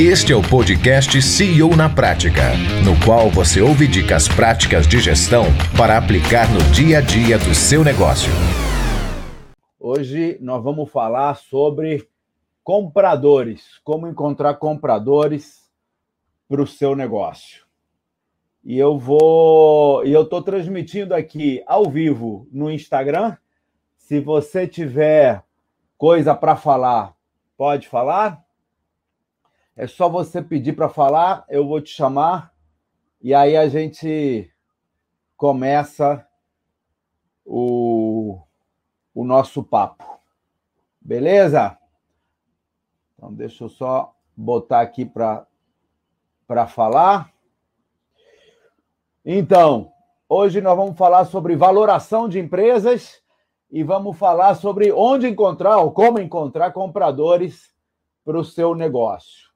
Este é o podcast CEO na Prática, no qual você ouve dicas práticas de gestão para aplicar no dia a dia do seu negócio. Hoje nós vamos falar sobre compradores, como encontrar compradores para o seu negócio. E eu vou, e eu estou transmitindo aqui ao vivo no Instagram. Se você tiver coisa para falar, pode falar. É só você pedir para falar, eu vou te chamar e aí a gente começa o, o nosso papo. Beleza? Então, deixa eu só botar aqui para falar. Então, hoje nós vamos falar sobre valoração de empresas e vamos falar sobre onde encontrar ou como encontrar compradores para o seu negócio.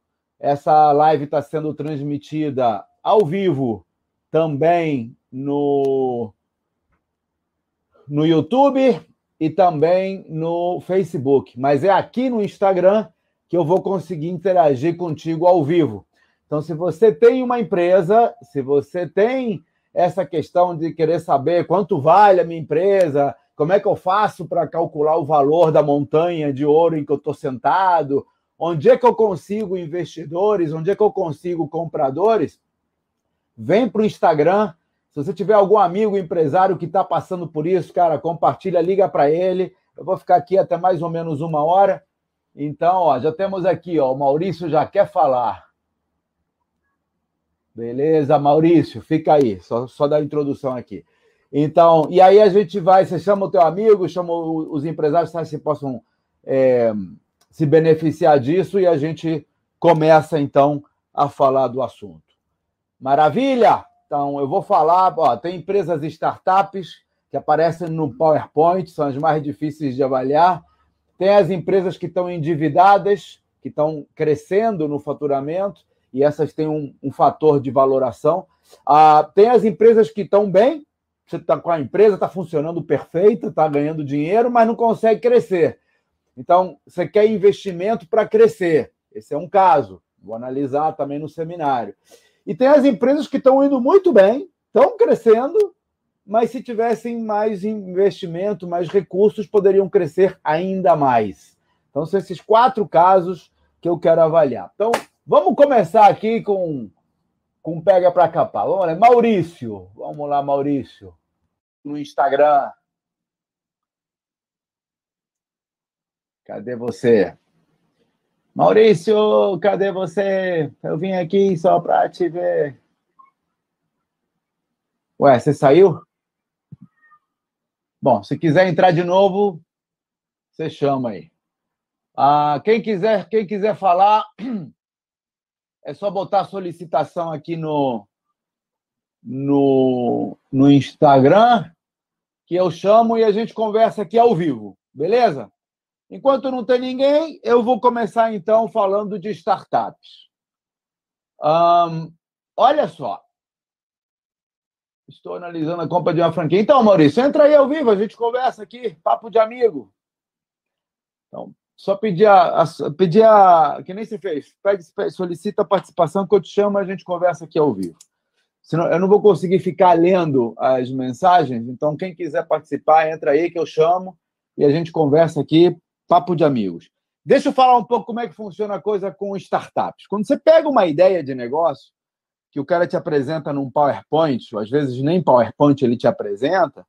Essa live está sendo transmitida ao vivo também no, no YouTube e também no Facebook. Mas é aqui no Instagram que eu vou conseguir interagir contigo ao vivo. Então, se você tem uma empresa, se você tem essa questão de querer saber quanto vale a minha empresa, como é que eu faço para calcular o valor da montanha de ouro em que eu estou sentado, Onde é que eu consigo investidores? Onde é que eu consigo compradores? Vem para o Instagram. Se você tiver algum amigo empresário que está passando por isso, cara, compartilha, liga para ele. Eu vou ficar aqui até mais ou menos uma hora. Então, ó, já temos aqui, ó, o Maurício já quer falar. Beleza, Maurício, fica aí, só, só dar a introdução aqui. Então, e aí a gente vai, você chama o teu amigo, chama os empresários, se possam é, se beneficiar disso e a gente começa então a falar do assunto. Maravilha? Então eu vou falar, ó, tem empresas startups que aparecem no PowerPoint, são as mais difíceis de avaliar. Tem as empresas que estão endividadas, que estão crescendo no faturamento, e essas têm um, um fator de valoração. Ah, tem as empresas que estão bem, você está com a empresa, está funcionando perfeita, está ganhando dinheiro, mas não consegue crescer. Então, você quer investimento para crescer. Esse é um caso. Vou analisar também no seminário. E tem as empresas que estão indo muito bem, estão crescendo, mas se tivessem mais investimento, mais recursos, poderiam crescer ainda mais. Então, são esses quatro casos que eu quero avaliar. Então, vamos começar aqui com, com Pega para Capar. Vamos lá, Maurício. Vamos lá, Maurício. No Instagram. Cadê você? Maurício, cadê você? Eu vim aqui só para te ver. Ué, você saiu? Bom, se quiser entrar de novo, você chama aí. Ah, quem quiser, quem quiser falar, é só botar a solicitação aqui no, no, no Instagram, que eu chamo e a gente conversa aqui ao vivo, beleza? Enquanto não tem ninguém, eu vou começar então falando de startups. Um, olha só. Estou analisando a compra de uma franquia. Então, Maurício, entra aí ao vivo, a gente conversa aqui, papo de amigo. Então, só pedir a, a, pedir a que nem se fez, pede, solicita a participação que eu te chamo, a gente conversa aqui ao vivo. Senão, eu não vou conseguir ficar lendo as mensagens, então quem quiser participar, entra aí que eu chamo e a gente conversa aqui papo de amigos. Deixa eu falar um pouco como é que funciona a coisa com startups. Quando você pega uma ideia de negócio que o cara te apresenta num PowerPoint, ou às vezes nem PowerPoint ele te apresenta,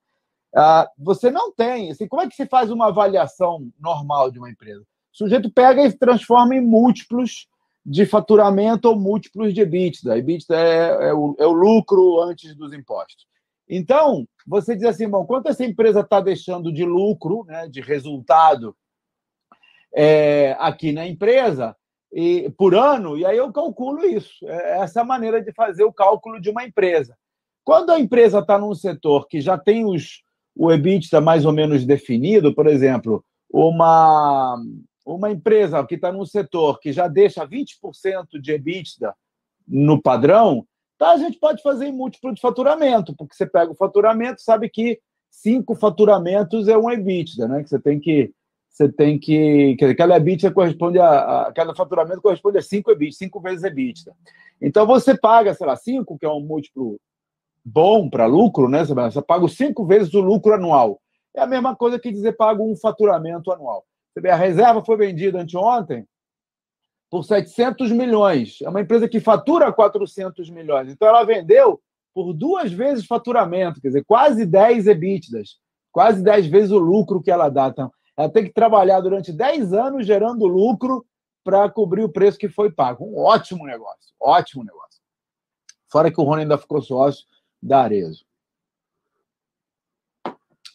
ah, você não tem. Assim, como é que se faz uma avaliação normal de uma empresa? O sujeito pega e transforma em múltiplos de faturamento ou múltiplos de EBITDA. EBITDA é, é, o, é o lucro antes dos impostos. Então, você diz assim, bom, quanto essa empresa está deixando de lucro, né, de resultado é, aqui na empresa e, por ano, e aí eu calculo isso. É essa é a maneira de fazer o cálculo de uma empresa. Quando a empresa está num setor que já tem os, o EBITDA mais ou menos definido, por exemplo, uma, uma empresa que está num setor que já deixa 20% de EBITDA no padrão, tá, a gente pode fazer em múltiplo de faturamento, porque você pega o faturamento, sabe que cinco faturamentos é um EBITDA, né? Que você tem que você tem que. Quer dizer, cada EBITDA corresponde a, a. Faturamento corresponde a 5 EBITDA, 5 vezes EBITDA. Então você paga, sei lá, 5, que é um múltiplo bom para lucro, né? Você paga 5 vezes o lucro anual. É a mesma coisa que dizer pago um faturamento anual. A reserva foi vendida anteontem por 700 milhões. É uma empresa que fatura 400 milhões. Então ela vendeu por duas vezes faturamento, quer dizer, quase 10 EBITDAs, quase 10 vezes o lucro que ela dá. Então, ela tem que trabalhar durante 10 anos gerando lucro para cobrir o preço que foi pago. Um ótimo negócio, ótimo negócio. Fora que o Rony ainda ficou sócio da Arezo.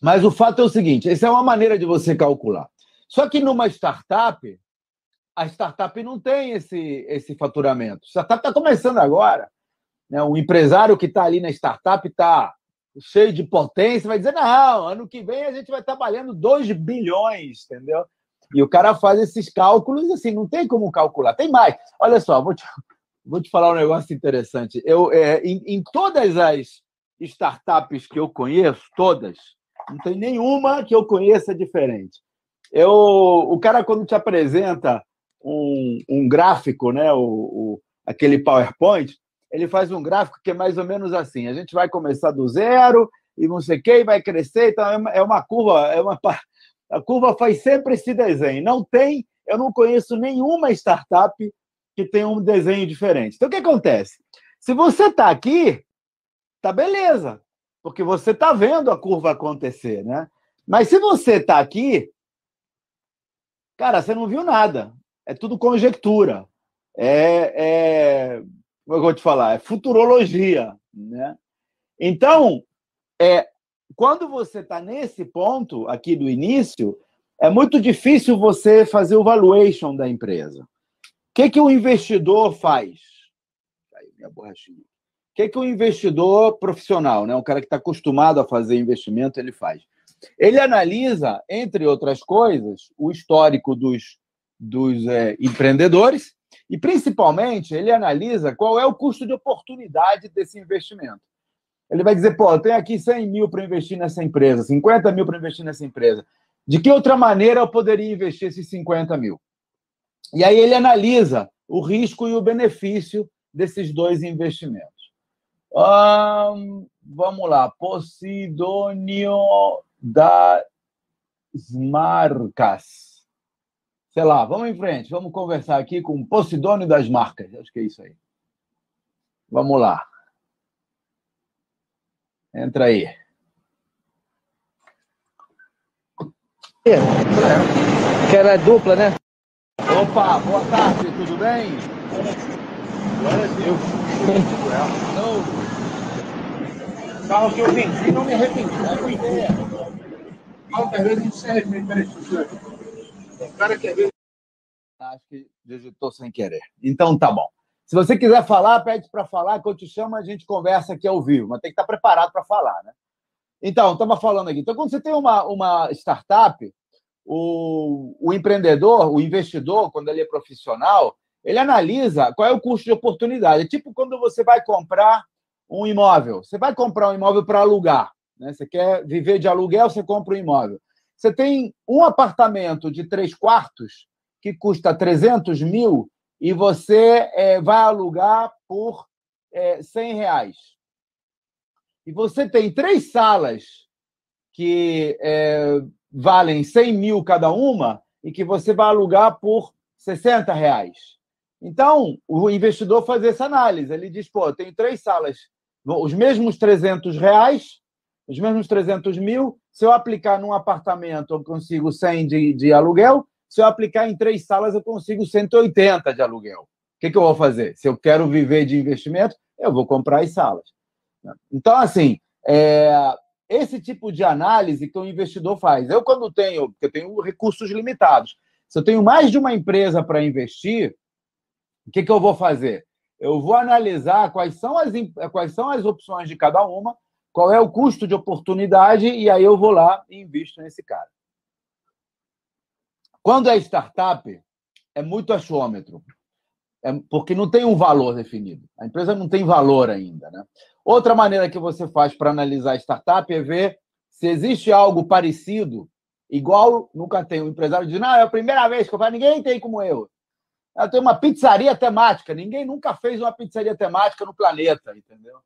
Mas o fato é o seguinte: essa é uma maneira de você calcular. Só que numa startup, a startup não tem esse, esse faturamento. A startup está começando agora. Né? O empresário que está ali na startup está cheio de potência, vai dizer: não, ano que vem a gente vai estar trabalhando 2 bilhões, entendeu? E o cara faz esses cálculos assim, não tem como calcular. Tem mais. Olha só, vou te, vou te falar um negócio interessante. Eu, é, em, em todas as startups que eu conheço, todas, não tem nenhuma que eu conheça diferente. Eu, o cara, quando te apresenta um, um gráfico, né, o, o, aquele PowerPoint, ele faz um gráfico que é mais ou menos assim: a gente vai começar do zero e não sei o que, vai crescer. Então, é uma, é curva, é uma, a curva faz sempre esse desenho. Não tem, eu não conheço nenhuma startup que tenha um desenho diferente. Então, o que acontece? Se você está aqui, tá beleza, porque você está vendo a curva acontecer, né? Mas se você está aqui, cara, você não viu nada. É tudo conjectura. É, é eu vou te falar? É futurologia, né? Então, é, quando você está nesse ponto aqui do início, é muito difícil você fazer o valuation da empresa. O que, que o investidor faz? Aí, minha borrachinha. O que, que o investidor profissional, né, um cara que está acostumado a fazer investimento, ele faz? Ele analisa, entre outras coisas, o histórico dos, dos é, empreendedores e, principalmente, ele analisa qual é o custo de oportunidade desse investimento. Ele vai dizer, pô, eu tenho aqui 100 mil para investir nessa empresa, 50 mil para investir nessa empresa. De que outra maneira eu poderia investir esses 50 mil? E aí ele analisa o risco e o benefício desses dois investimentos. vamos lá. Posidônio das Marcas sei lá, vamos em frente, vamos conversar aqui com o Posidônio das Marcas. Acho que é isso aí. Vamos lá. Entra aí. É. Que era dupla, né? Opa, boa tarde, tudo bem? Agora sim. Não. Carro que eu vendi, não me arrependi. Carro que às vezes a gente se arrepende. Peraí, cara quer ver. Acho que digitou sem querer. Então tá bom. Se você quiser falar, pede para falar, que eu te chamo, a gente conversa aqui ao vivo, mas tem que estar preparado para falar, né? Então, estava falando aqui. Então, quando você tem uma, uma startup, o, o empreendedor, o investidor, quando ele é profissional, ele analisa qual é o custo de oportunidade. É tipo quando você vai comprar um imóvel. Você vai comprar um imóvel para alugar. Né? Você quer viver de aluguel, você compra um imóvel. Você tem um apartamento de três quartos que custa 300 mil e você é, vai alugar por é, 100 reais. E você tem três salas que é, valem 100 mil cada uma e que você vai alugar por 60 reais. Então, o investidor faz essa análise. Ele diz, pô, tem três salas, os mesmos 300 reais, os mesmos 300 mil, se eu aplicar num apartamento, eu consigo 100 de, de aluguel. Se eu aplicar em três salas, eu consigo 180 de aluguel. O que, que eu vou fazer? Se eu quero viver de investimento, eu vou comprar as salas. Então, assim, é, esse tipo de análise que o investidor faz. Eu, quando tenho, eu tenho recursos limitados, se eu tenho mais de uma empresa para investir, o que, que eu vou fazer? Eu vou analisar quais são, as, quais são as opções de cada uma qual é o custo de oportunidade e aí eu vou lá e invisto nesse cara. Quando é startup, é muito achômetro, é porque não tem um valor definido. A empresa não tem valor ainda. Né? Outra maneira que você faz para analisar startup é ver se existe algo parecido Igual nunca tem um empresário diz, não, é a primeira vez que eu faço, ninguém tem como eu. Eu tenho uma pizzaria temática, ninguém nunca fez uma pizzaria temática no planeta, entendeu?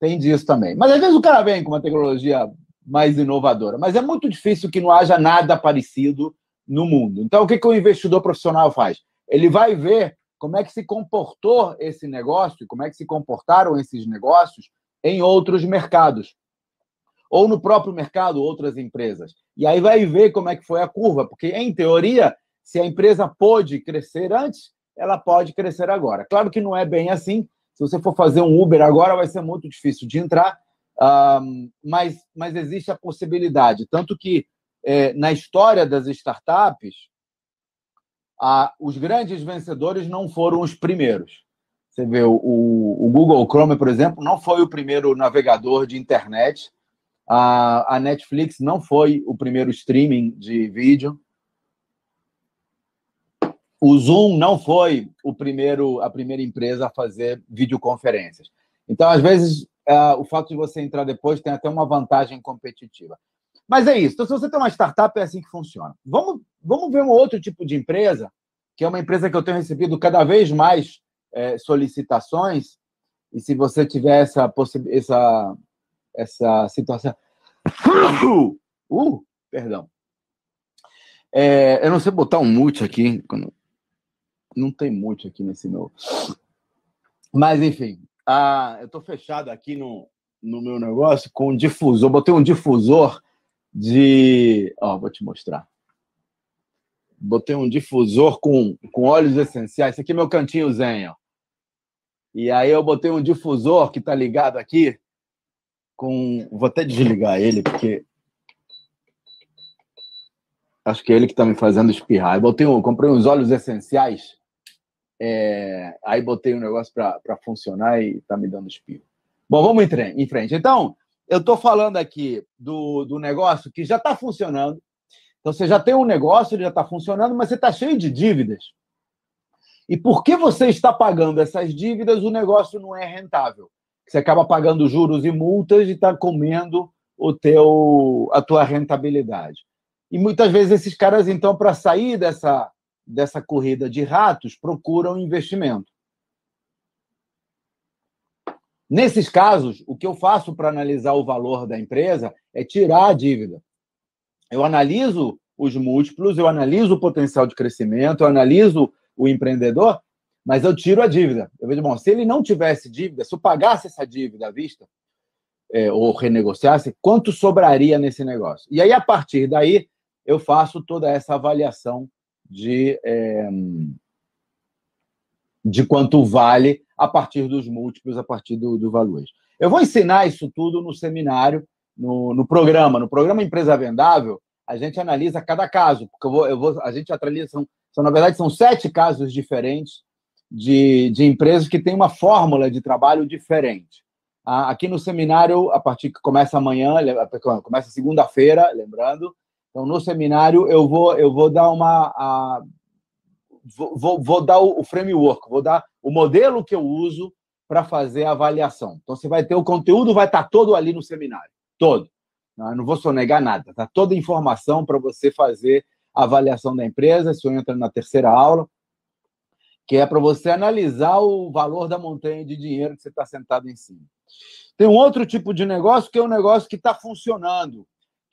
Tem disso também. Mas às vezes o cara vem com uma tecnologia mais inovadora, mas é muito difícil que não haja nada parecido no mundo. Então, o que, que o investidor profissional faz? Ele vai ver como é que se comportou esse negócio, como é que se comportaram esses negócios em outros mercados. Ou no próprio mercado, outras empresas. E aí vai ver como é que foi a curva, porque, em teoria, se a empresa pôde crescer antes, ela pode crescer agora. Claro que não é bem assim. Se você for fazer um Uber agora, vai ser muito difícil de entrar, mas, mas existe a possibilidade. Tanto que, é, na história das startups, a, os grandes vencedores não foram os primeiros. Você vê, o, o, Google Chrome, por exemplo, não foi o primeiro navegador de internet. A, a Netflix não foi o primeiro streaming de vídeo. O Zoom não foi o primeiro, a primeira empresa a fazer videoconferências. Então, às vezes, uh, o fato de você entrar depois tem até uma vantagem competitiva. Mas é isso. Então, se você tem uma startup, é assim que funciona. Vamos, vamos ver um outro tipo de empresa, que é uma empresa que eu tenho recebido cada vez mais é, solicitações. E se você tiver essa, essa, essa situação. Uh, perdão. É, eu não sei botar um mute aqui. Não tem mute aqui nesse meu. Mas, enfim. Ah, eu estou fechado aqui no, no meu negócio com um difusor. Botei um difusor de. Ó, vou te mostrar. Botei um difusor com, com óleos essenciais. Esse aqui é meu cantinho zen, ó. E aí eu botei um difusor que tá ligado aqui com. Vou até desligar ele, porque. Acho que é ele que tá me fazendo espirrar. Eu botei um, comprei uns óleos essenciais. É... Aí botei um negócio para funcionar e tá me dando espirro. Bom, vamos em frente. Então, eu estou falando aqui do, do negócio que já está funcionando. Então, você já tem um negócio, ele já está funcionando, mas você está cheio de dívidas. E porque você está pagando essas dívidas, o negócio não é rentável. Você acaba pagando juros e multas e está comendo o teu, a tua rentabilidade. E muitas vezes esses caras, então, para sair dessa, dessa corrida de ratos, procuram investimento. Nesses casos, o que eu faço para analisar o valor da empresa é tirar a dívida. Eu analiso os múltiplos, eu analiso o potencial de crescimento, eu analiso o empreendedor, mas eu tiro a dívida. Eu vejo, bom, se ele não tivesse dívida, se eu pagasse essa dívida à vista, é, ou renegociasse, quanto sobraria nesse negócio? E aí, a partir daí, eu faço toda essa avaliação de, é, de quanto vale a partir dos múltiplos, a partir do, do valuation. Eu vou ensinar isso tudo no seminário, no, no programa. No programa Empresa Vendável, a gente analisa cada caso, porque eu vou, eu vou, a gente analisa, são, são, na verdade, são sete casos diferentes de, de empresas que têm uma fórmula de trabalho diferente. Aqui no seminário, a partir que começa amanhã, começa segunda-feira, lembrando. Então, no seminário, eu vou, eu vou dar uma. A, vou, vou dar o framework, vou dar o modelo que eu uso para fazer a avaliação. Então, você vai ter o conteúdo, vai estar tá todo ali no seminário, todo. Não, não vou sonegar nada, tá toda a informação para você fazer a avaliação da empresa. Isso entra na terceira aula, que é para você analisar o valor da montanha de dinheiro que você está sentado em cima. Tem um outro tipo de negócio que é um negócio que está funcionando,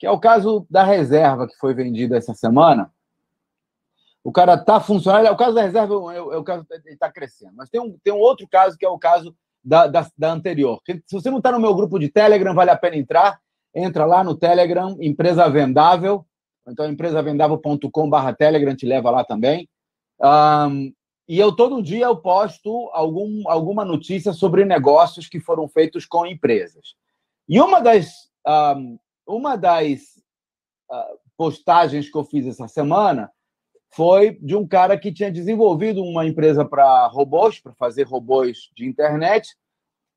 que é o caso da reserva que foi vendida essa semana o cara está funcionando. É o caso da reserva, é, o caso ele está crescendo. Mas tem um, tem um outro caso que é o caso da, da, da anterior. Se você não está no meu grupo de Telegram, vale a pena entrar. Entra lá no Telegram, Empresa Vendável. Então, empresavendável.com.br Telegram te leva lá também. Um, e eu todo dia eu posto algum, alguma notícia sobre negócios que foram feitos com empresas. E uma das, um, uma das uh, postagens que eu fiz essa semana foi de um cara que tinha desenvolvido uma empresa para robôs, para fazer robôs de internet,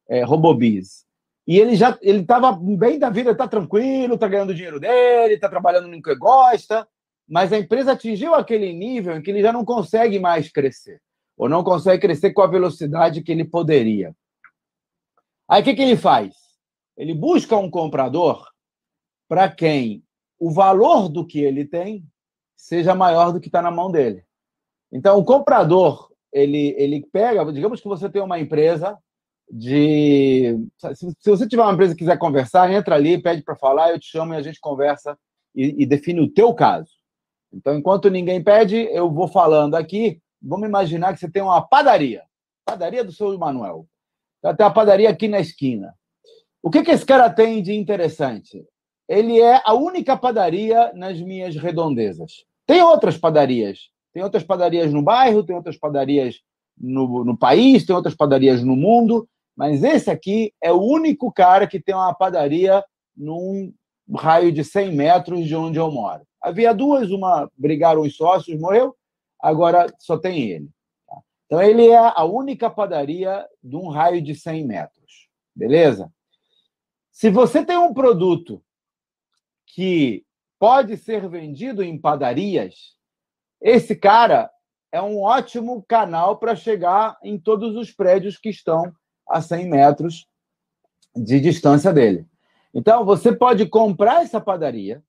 é, Robobiz. E ele já ele estava bem da vida, está tranquilo, está ganhando dinheiro dele, está trabalhando no que gosta, mas a empresa atingiu aquele nível em que ele já não consegue mais crescer, ou não consegue crescer com a velocidade que ele poderia. Aí o que, que ele faz? Ele busca um comprador para quem o valor do que ele tem seja maior do que está na mão dele. Então, o comprador, ele, ele pega, digamos que você tem uma empresa de. Se, se você tiver uma empresa que quiser conversar, entra ali, pede para falar, eu te chamo e a gente conversa e, e define o teu caso. Então, enquanto ninguém pede, eu vou falando aqui. Vamos imaginar que você tem uma padaria. Padaria do seu Manuel. Tem uma padaria aqui na esquina. O que, que esse cara tem de interessante? Ele é a única padaria nas minhas redondezas. Tem outras padarias. Tem outras padarias no bairro, tem outras padarias no, no país, tem outras padarias no mundo, mas esse aqui é o único cara que tem uma padaria num raio de 100 metros de onde eu moro. Havia duas, uma brigaram os sócios, morreu, agora só tem ele. Tá? Então, ele é a única padaria de um raio de 100 metros. Beleza? Se você tem um produto que pode ser vendido em padarias, esse cara é um ótimo canal para chegar em todos os prédios que estão a 100 metros de distância dele. Então, você pode comprar essa padaria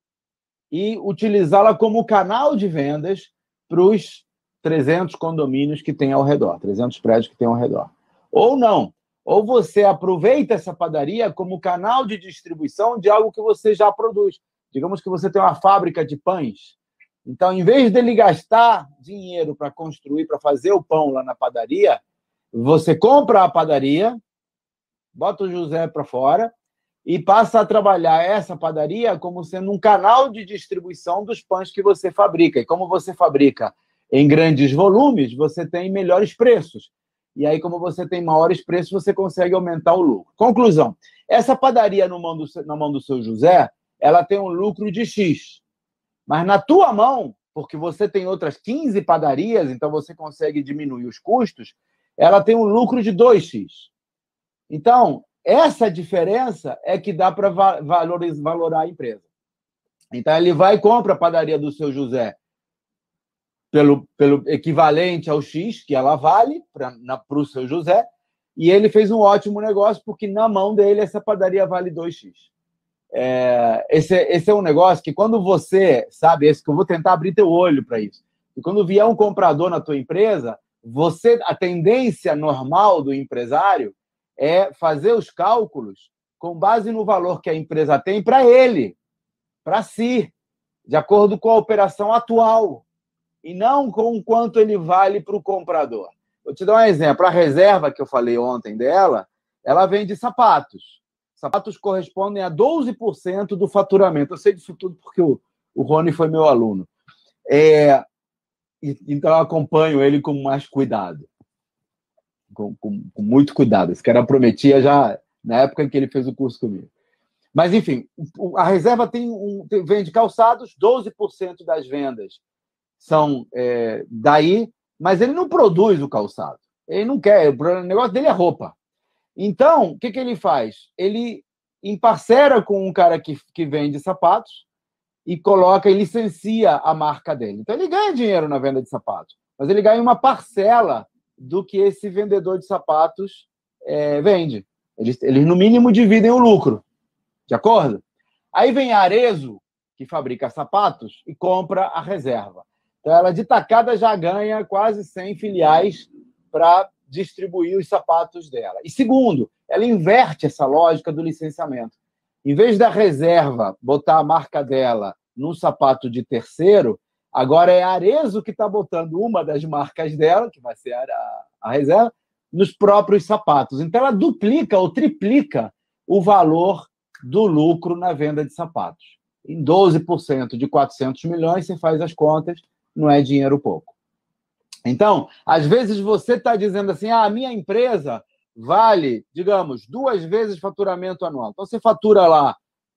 e utilizá-la como canal de vendas para os 300 condomínios que tem ao redor, 300 prédios que tem ao redor. Ou não. Ou você aproveita essa padaria como canal de distribuição de algo que você já produz. Digamos que você tem uma fábrica de pães. Então, em vez dele gastar dinheiro para construir, para fazer o pão lá na padaria, você compra a padaria, bota o José para fora e passa a trabalhar essa padaria como sendo um canal de distribuição dos pães que você fabrica. E como você fabrica em grandes volumes, você tem melhores preços. E aí, como você tem maiores preços, você consegue aumentar o lucro. Conclusão: essa padaria mão do, na mão do seu José, ela tem um lucro de X. Mas na tua mão, porque você tem outras 15 padarias, então você consegue diminuir os custos, ela tem um lucro de 2x. Então, essa diferença é que dá para valorar a empresa. Então, ele vai e compra a padaria do seu José pelo, pelo equivalente ao X que ela vale para o seu José, e ele fez um ótimo negócio, porque na mão dele essa padaria vale 2x. É, esse, esse é um negócio que quando você, sabe, esse que eu vou tentar abrir teu olho para isso. E quando vier um comprador na tua empresa, você, a tendência normal do empresário é fazer os cálculos com base no valor que a empresa tem para ele, para si, de acordo com a operação atual, e não com quanto ele vale para o comprador. Vou te dar um exemplo. A reserva que eu falei ontem dela, ela vende sapatos. Sapatos correspondem a 12% do faturamento. Eu sei disso tudo porque o, o Rony foi meu aluno. É, então eu acompanho ele com mais cuidado com, com, com muito cuidado. Esse cara prometia já na época em que ele fez o curso comigo. Mas, enfim, a reserva tem um, tem, vende calçados, 12% das vendas são é, daí, mas ele não produz o calçado. Ele não quer, o negócio dele é roupa. Então, o que, que ele faz? Ele emparcera com um cara que, que vende sapatos e coloca e licencia a marca dele. Então, ele ganha dinheiro na venda de sapatos, mas ele ganha uma parcela do que esse vendedor de sapatos é, vende. Eles, eles, no mínimo, dividem o lucro. De acordo? Aí vem a Arezo, que fabrica sapatos, e compra a reserva. Então, ela de tacada já ganha quase 100 filiais para distribuir os sapatos dela. E segundo, ela inverte essa lógica do licenciamento. Em vez da reserva botar a marca dela num sapato de terceiro, Agora é Arezo que está botando uma das marcas dela, que vai ser a, a reserva, nos próprios sapatos. Então ela duplica ou triplica o valor do lucro na venda de sapatos. Em 12% de 400 milhões, você faz as contas, não é dinheiro pouco. Então, às vezes você está dizendo assim: ah, a minha empresa vale, digamos, duas vezes faturamento anual. Então você fatura lá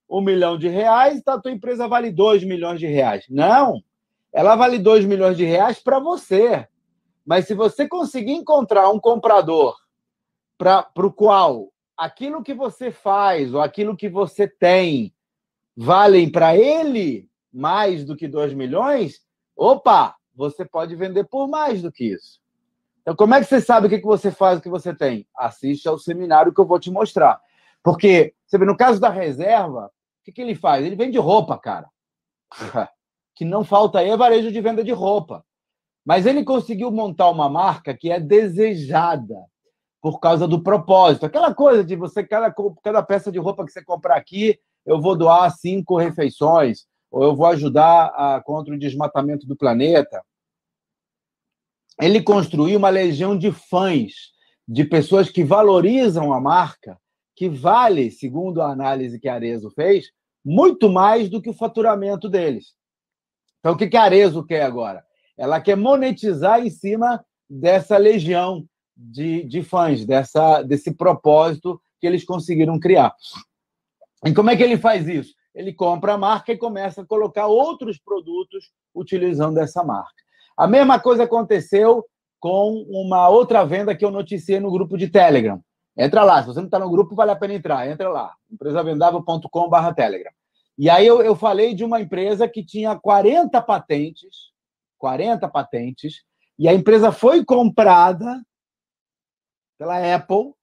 um milhão de reais, então a tua empresa vale dois milhões de reais. Não! ela vale 2 milhões de reais para você. Mas se você conseguir encontrar um comprador para o qual aquilo que você faz ou aquilo que você tem valem para ele mais do que 2 milhões, opa, você pode vender por mais do que isso. Então, como é que você sabe o que você faz, o que você tem? Assiste ao seminário que eu vou te mostrar. Porque, você vê, no caso da reserva, o que, ele faz? Ele vende roupa, cara. que não falta aí é varejo de venda de roupa. Mas ele conseguiu montar uma marca que é desejada por causa do propósito. Aquela coisa de você, cada, cada peça de roupa que você comprar aqui, eu vou doar cinco refeições, ou eu vou ajudar a, contra o desmatamento do planeta. Ele construiu uma legião de fãs, de pessoas que valorizam a marca, que vale, segundo a análise que Arezo fez, muito mais do que o faturamento deles. Então, o que a Arezo quer agora? Ela quer monetizar em cima dessa legião de, de fãs, dessa, desse propósito que eles conseguiram criar. E como é que ele faz isso? Ele compra a marca e começa a colocar outros produtos utilizando essa marca. A mesma coisa aconteceu com uma outra venda que eu noticiei no grupo de Telegram. Entra lá, se você não está no grupo, vale a pena entrar. Entra lá, empresavendável.com.br Telegram. E aí eu, eu falei de uma empresa que tinha 40 patentes, 40 patentes, e a empresa foi comprada pela Apple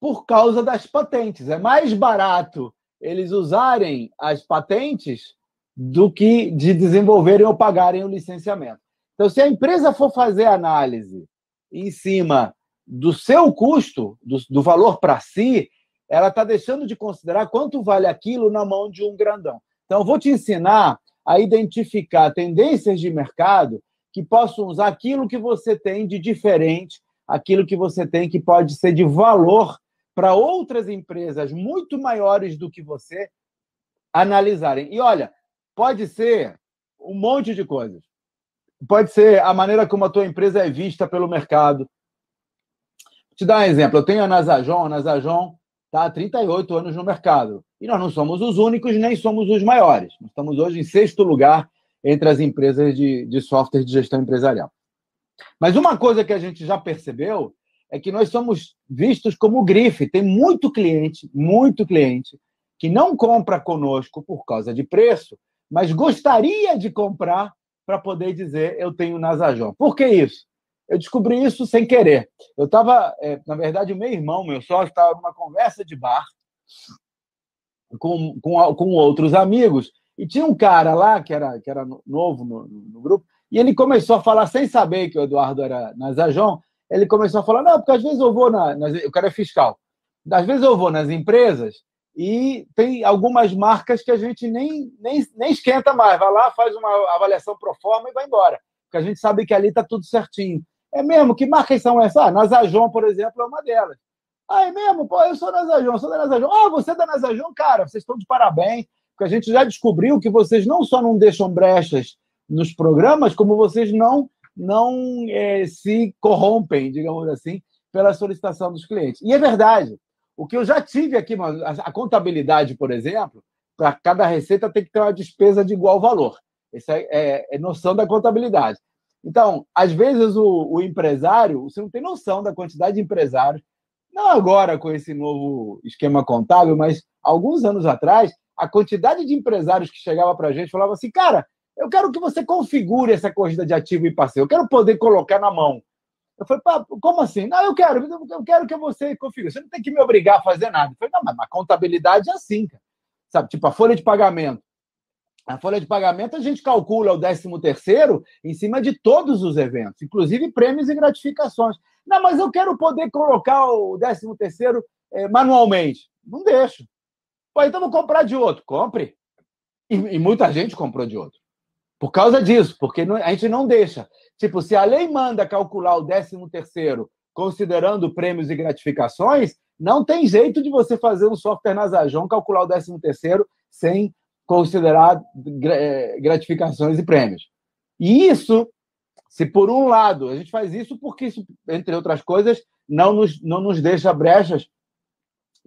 por causa das patentes. É mais barato eles usarem as patentes do que de desenvolverem ou pagarem o licenciamento. Então, se a empresa for fazer análise em cima do seu custo, do, do valor para si, ela está deixando de considerar quanto vale aquilo na mão de um grandão. Então, eu vou te ensinar a identificar tendências de mercado que possam usar aquilo que você tem de diferente, aquilo que você tem que pode ser de valor para outras empresas muito maiores do que você analisarem. E olha, pode ser um monte de coisas. Pode ser a maneira como a tua empresa é vista pelo mercado. Vou te dar um exemplo. Eu tenho a Nasajon. A Nasajon está há 38 anos no mercado. E nós não somos os únicos, nem somos os maiores. Nós estamos hoje em sexto lugar entre as empresas de, de software de gestão empresarial. Mas uma coisa que a gente já percebeu é que nós somos vistos como grife. Tem muito cliente, muito cliente, que não compra conosco por causa de preço, mas gostaria de comprar para poder dizer eu tenho Nasajon. Por que isso? Eu descobri isso sem querer. Eu estava, é, na verdade, o meu irmão, meu sócio, estava numa conversa de bar com, com, com outros amigos, e tinha um cara lá, que era, que era novo no, no grupo, e ele começou a falar, sem saber que o Eduardo era Nasajon, ele começou a falar, não, porque às vezes eu vou na... Nas, o cara é fiscal. Às vezes eu vou nas empresas e tem algumas marcas que a gente nem, nem, nem esquenta mais. Vai lá, faz uma avaliação pro forma e vai embora. Porque a gente sabe que ali está tudo certinho. É mesmo? Que marcas são essas? Ah, Nasajon, por exemplo, é uma delas. Ah, é mesmo? Pô, eu sou Nasajon, sou da Nasajon. Ah, você é da Nasajon? Cara, vocês estão de parabéns, porque a gente já descobriu que vocês não só não deixam brechas nos programas, como vocês não, não é, se corrompem, digamos assim, pela solicitação dos clientes. E é verdade. O que eu já tive aqui, a contabilidade, por exemplo, para cada receita tem que ter uma despesa de igual valor. Essa é, é, é noção da contabilidade. Então, às vezes, o, o, empresário, você não tem noção da quantidade de empresários, não agora com esse novo esquema contábil, mas alguns anos atrás, a quantidade de empresários que chegava para a gente falava assim, cara, eu quero que você configure essa corrida de ativo e passivo, eu quero poder colocar na mão. Eu falei, como assim? Não, eu quero, eu quero que você configure. Você não tem que me obrigar a fazer nada. Eu falei, não, mas a contabilidade é assim, cara. Sabe, tipo, a folha de pagamento. A folha de pagamento a gente calcula o 13 terceiro em cima de todos os eventos, inclusive prêmios e gratificações. Não, mas eu quero poder colocar o 13 terceiro é, manualmente. Não deixo. Pô, então vou comprar de outro. Compre. E, e, muita gente comprou de outro. Por causa disso, porque a gente não deixa. Tipo, se a lei manda calcular o 13 terceiro considerando prêmios e gratificações, não tem jeito de você fazer um software na Zajon calcular o 13 terceiro sem considerar eh, gratificações e prêmios. E isso, se por um lado a gente faz isso porque isso, entre outras coisas, não nos, não nos deixa brechas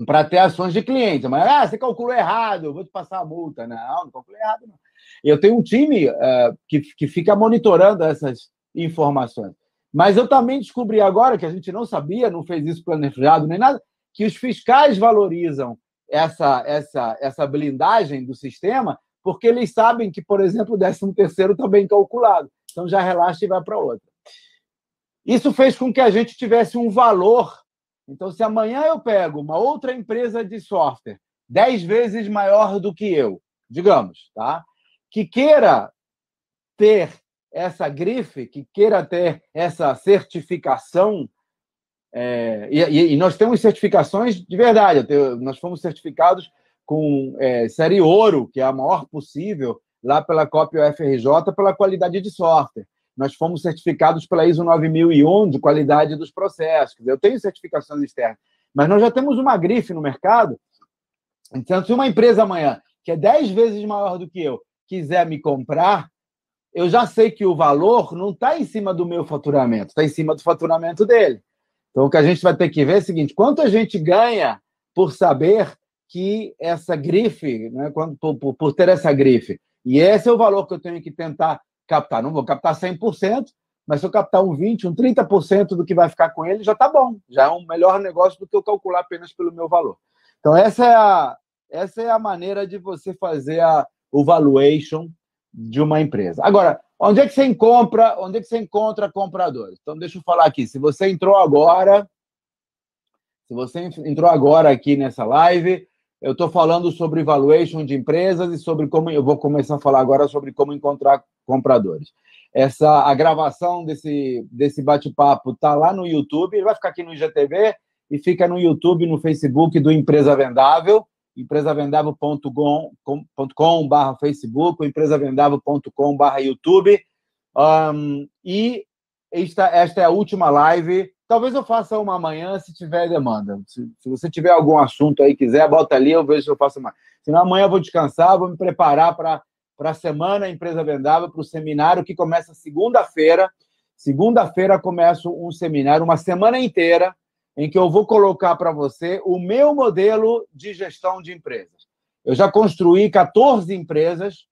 para ter ações de cliente. Mas, ah, você calculou errado, eu vou te passar a multa. Não, não calculei errado, não. Eu tenho um time uh, que, que fica monitorando essas informações. Mas eu também descobri agora, que a gente não sabia, não fez isso planejado nem nada, que os fiscais valorizam essa, essa, essa blindagem do sistema, porque eles sabem que, por exemplo, o 13 terceiro está bem calculado. Então já relaxa e vai para outra. Isso fez com que a gente tivesse um valor. Então, se amanhã eu pego uma outra empresa de software 10 vezes maior do que eu, digamos, tá? que queira ter essa grife, que queira ter essa certificação, é, e, e, nós temos certificações de verdade, tenho, nós fomos certificados com é, série ouro, que é a maior possível, lá pela COP UFRJ, pela qualidade de software. Nós fomos certificados pela ISO 9001 de qualidade dos processos. Eu tenho certificações externas, mas nós já temos uma grife no mercado. Então, se uma empresa amanhã, que é 10 vezes maior do que eu, quiser me comprar, eu já sei que o valor não está em cima do meu faturamento, está em cima do faturamento dele. Então, o que a gente vai ter que ver é o seguinte: quanto a gente ganha por saber que essa grife, né, quando, por, por ter essa grife, e esse é o valor que eu tenho que tentar captar. Não vou captar 100%, mas se eu captar um 20%, um 30% do que vai ficar com ele, já está bom. Já é um melhor negócio do que eu calcular apenas pelo meu valor. Então, essa é a, essa é a maneira de você fazer a, o valuation de uma empresa. Agora, onde é que você encontra, onde é que você encontra compradores? Então, deixa eu falar aqui. Se você entrou agora, se você entrou agora aqui nessa live, eu estou falando sobre valuation de empresas e sobre como eu vou começar a falar agora sobre como encontrar compradores. Essa a gravação desse desse bate-papo está lá no YouTube, ele vai ficar aqui no IGTV e fica no YouTube, no Facebook do Empresa Vendável, empresavendável.com.br Facebook, empresavendável.com.br YouTube. Um, e esta, esta é a última live Talvez eu faça uma amanhã se tiver demanda. Se, se, você tiver algum assunto aí, quiser, bota ali, eu vejo se eu faço mais. Senão amanhã eu vou descansar, vou me preparar para a semana Empresa Vendável, para o seminário que começa segunda-feira. Segunda-feira começo um seminário, uma semana inteira, em que eu vou colocar para você o meu modelo de gestão de empresas. Eu já construí 14 empresas,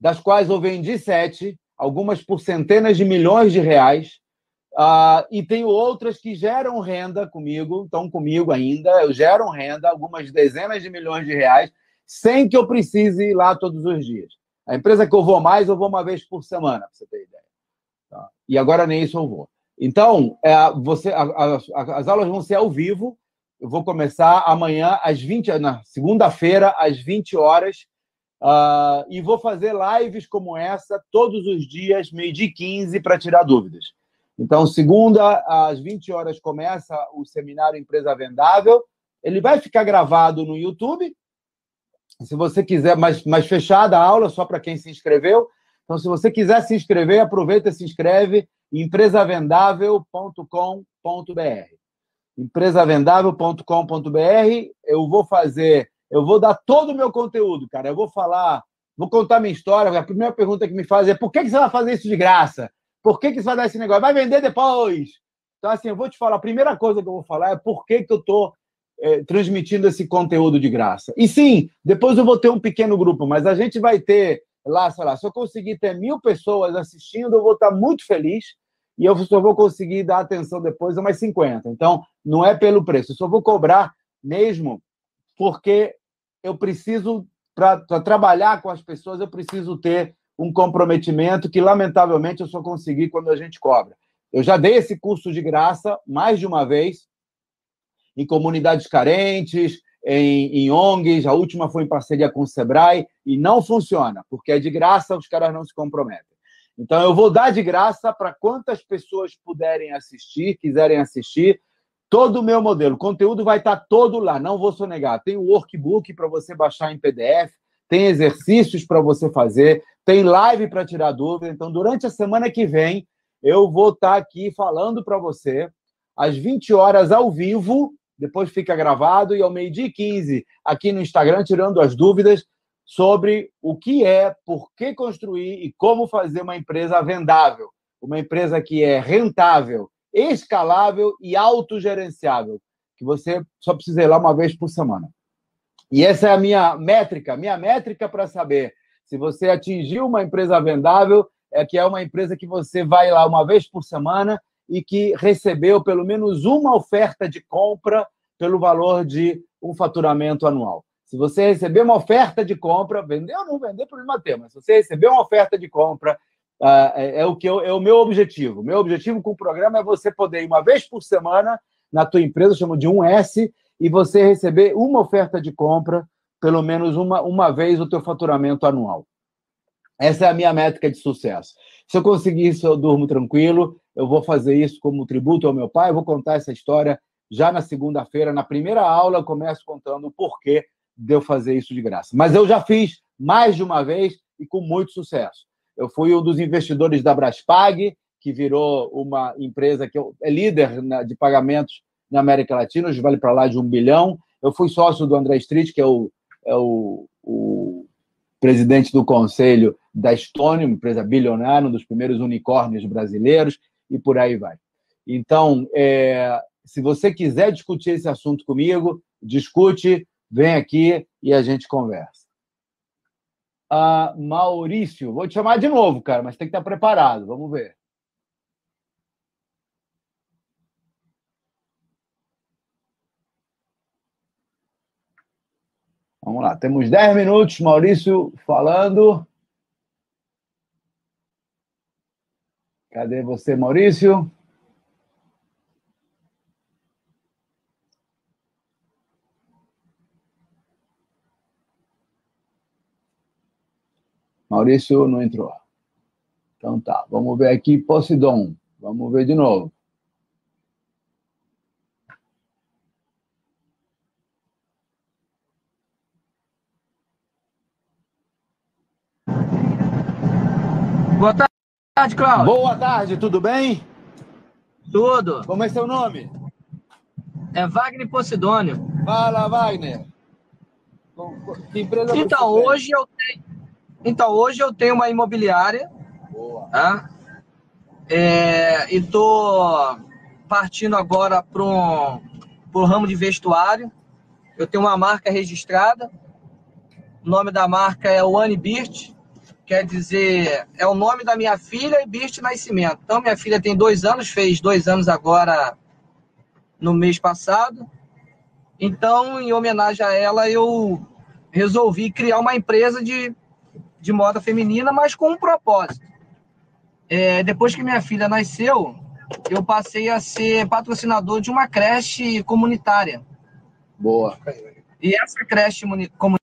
das quais eu vendi sete, algumas por centenas de milhões de reais Uh, e tenho outras que geram renda comigo, estão comigo ainda, eu gero renda, algumas dezenas de milhões de reais, sem que eu precise ir lá todos os dias. A empresa que eu vou mais, eu vou uma vez por semana, para você ter ideia. Tá? E agora nem isso eu vou. Então, é, você, a, a, as aulas vão ser ao vivo. Eu vou começar amanhã, às 20, na segunda-feira, às 20 horas. Uh, e vou fazer lives como essa todos os dias, meio-dia 15, para tirar dúvidas. Então, segunda, às 20 horas, começa o seminário Empresa Vendável. Ele vai ficar gravado no YouTube. Se você quiser, mais, mais fechada a aula, só para quem se inscreveu. Então, se você quiser se inscrever, aproveita e se inscreve empresavendável.com.br. Empresavendável.com.br. Eu vou fazer, eu vou dar todo o meu conteúdo, cara. Eu vou falar, vou contar minha história. A primeira pergunta que me fazem é: por que você vai fazer isso de graça? Por que, que você vai dar esse negócio? Vai vender depois. Então, assim, eu vou te falar, a primeira coisa que eu vou falar é por que, que eu estou é, transmitindo esse conteúdo de graça. E sim, depois eu vou ter um pequeno grupo, mas a gente vai ter lá, sei lá, se eu conseguir ter mil pessoas assistindo, eu vou estar muito feliz e eu só vou conseguir dar atenção depois a umas 50. Então, não é pelo preço, eu só vou cobrar mesmo porque eu preciso, para trabalhar com as pessoas, eu preciso ter um comprometimento que, lamentavelmente, eu só consegui quando a gente cobra. Eu já dei esse curso de graça mais de uma vez, em comunidades carentes, em, em ONGs, a última foi em parceria com o Sebrae, e não funciona, porque é de graça, os caras não se comprometem. Então, eu vou dar de graça para quantas pessoas puderem assistir, quiserem assistir, todo o meu modelo. O conteúdo vai estar todo lá, não vou sonegar. Tem o workbook para você baixar em PDF, tem exercícios para você fazer, tem live para tirar dúvida. Então, durante a semana que vem, eu vou estar tá aqui falando para você às 20 horas ao vivo, depois fica gravado, e ao meio-dia e 15 aqui no Instagram, tirando as dúvidas sobre o que é, por que construir e como fazer uma empresa vendável. Uma empresa que é rentável, escalável e autogerenciável, que você só precisa ir lá uma vez por semana. E essa é a minha métrica. Minha métrica para saber se você atingiu uma empresa vendável é que é uma empresa que você vai lá uma vez por semana e que recebeu pelo menos uma oferta de compra pelo valor de um faturamento anual. Se você receber uma oferta de compra, vender ou não vender, problema ter, mas se você receber uma oferta de compra, uh, é, é, o que eu, é o meu objetivo. Meu objetivo com o programa é você poder ir uma vez por semana na tua empresa, chamo de 1S, e você receber uma oferta de compra pelo menos uma, uma vez o teu faturamento anual. Essa é a minha métrica de sucesso. Se eu conseguir isso, eu durmo tranquilo. Eu vou fazer isso como tributo ao meu pai. Eu vou contar essa história já na segunda-feira. Na primeira aula, eu começo contando o porquê de eu fazer isso de graça. Mas eu já fiz mais de uma vez e com muito sucesso. Eu fui um dos investidores da Braspag, que virou uma empresa que é líder de pagamentos na América Latina, hoje vale para lá de um bilhão. Eu fui sócio do André Street, que é o, é o, o presidente do conselho da Estônia, uma empresa bilionária, um dos primeiros unicórnios brasileiros, e por aí vai. Então, é, se você quiser discutir esse assunto comigo, discute, vem aqui e a gente conversa. Ah, Maurício, vou te chamar de novo, cara, mas tem que estar preparado. Vamos ver. Vamos lá, temos 10 minutos, Maurício falando. Cadê você, Maurício? Maurício não entrou. Então tá, vamos ver aqui Posidon. Vamos ver de novo. Boa tarde, Cláudio. Boa tarde, tudo bem? Tudo. Como é seu nome? É Wagner Posidônio. Fala, Wagner. Que empresa então, hoje eu tenho. Então, hoje eu tenho uma imobiliária. Tá? É, e tô partindo agora para um, o ramo de vestuário. Eu tenho uma marca registrada. O nome da marca é One Beard quer dizer, é o nome da minha filha e Birte Nascimento. Então, minha filha tem dois anos, fez dois anos agora no mês passado. Então, em homenagem a ela, eu resolvi criar uma empresa de, de moda feminina, mas com um propósito. É, depois que minha filha nasceu, eu passei a ser patrocinador de uma creche comunitária. Boa. E essa creche comunitária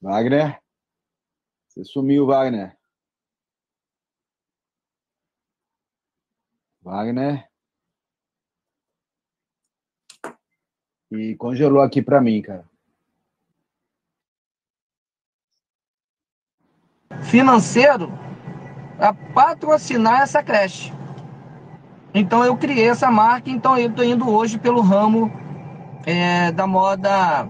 Wagner? Você sumiu, Wagner. Wagner. E congelou aqui para mim, cara. Financeiro a patrocinar essa creche. Então eu criei essa marca, então eu estou indo hoje pelo ramo é, da moda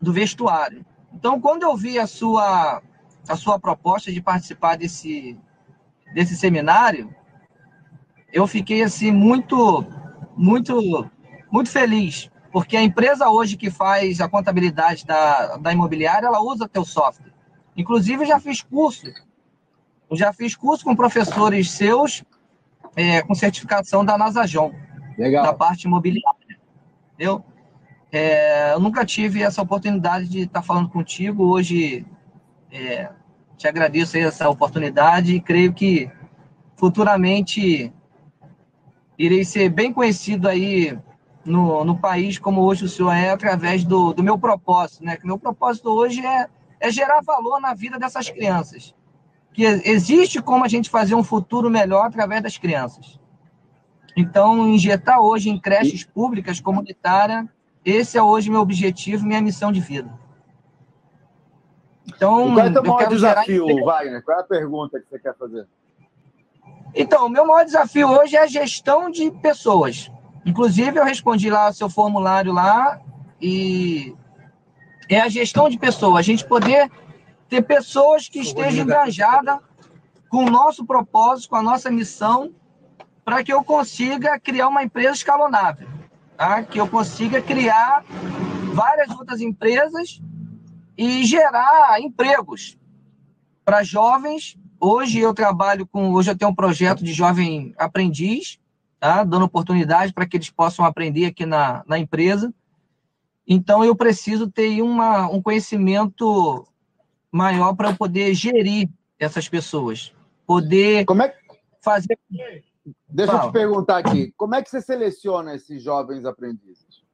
do vestuário. Então, quando eu vi a sua, a sua proposta de participar desse, desse seminário, eu fiquei assim muito, muito, muito feliz, porque a empresa hoje que faz a contabilidade da, da imobiliária, ela usa teu software. Inclusive, eu já fiz curso, eu já fiz curso com professores seus, é, com certificação da Nasajon, Legal. da parte imobiliária. Entendeu? É, eu nunca tive essa oportunidade de estar falando contigo. Hoje é, te agradeço essa oportunidade e creio que futuramente irei ser bem conhecido aí no, no país como hoje o senhor é através do, do meu propósito, né? Que meu propósito hoje é, é gerar valor na vida dessas crianças. Que existe como a gente fazer um futuro melhor através das crianças. Então, injetar hoje em creches públicas comunitárias esse é hoje meu objetivo, minha missão de vida. Então, e qual é o teu maior desafio, gerar... Wagner? Qual é a pergunta que você quer fazer? Então, o meu maior desafio hoje é a gestão de pessoas. Inclusive, eu respondi lá o seu formulário lá e é a gestão de pessoas. A gente poder ter pessoas que estejam engajadas com o nosso propósito, com a nossa missão, para que eu consiga criar uma empresa escalonável tá? que eu consiga criar várias outras empresas e gerar empregos para jovens. Hoje eu trabalho com, hoje eu tenho um projeto de jovem aprendiz, tá? dando oportunidade para que eles possam aprender aqui na, na empresa. Então eu preciso ter uma, um conhecimento maior para poder gerir essas pessoas, poder Como é... fazer Deixa Fala. eu te perguntar aqui, como é que você seleciona esses jovens aprendizes?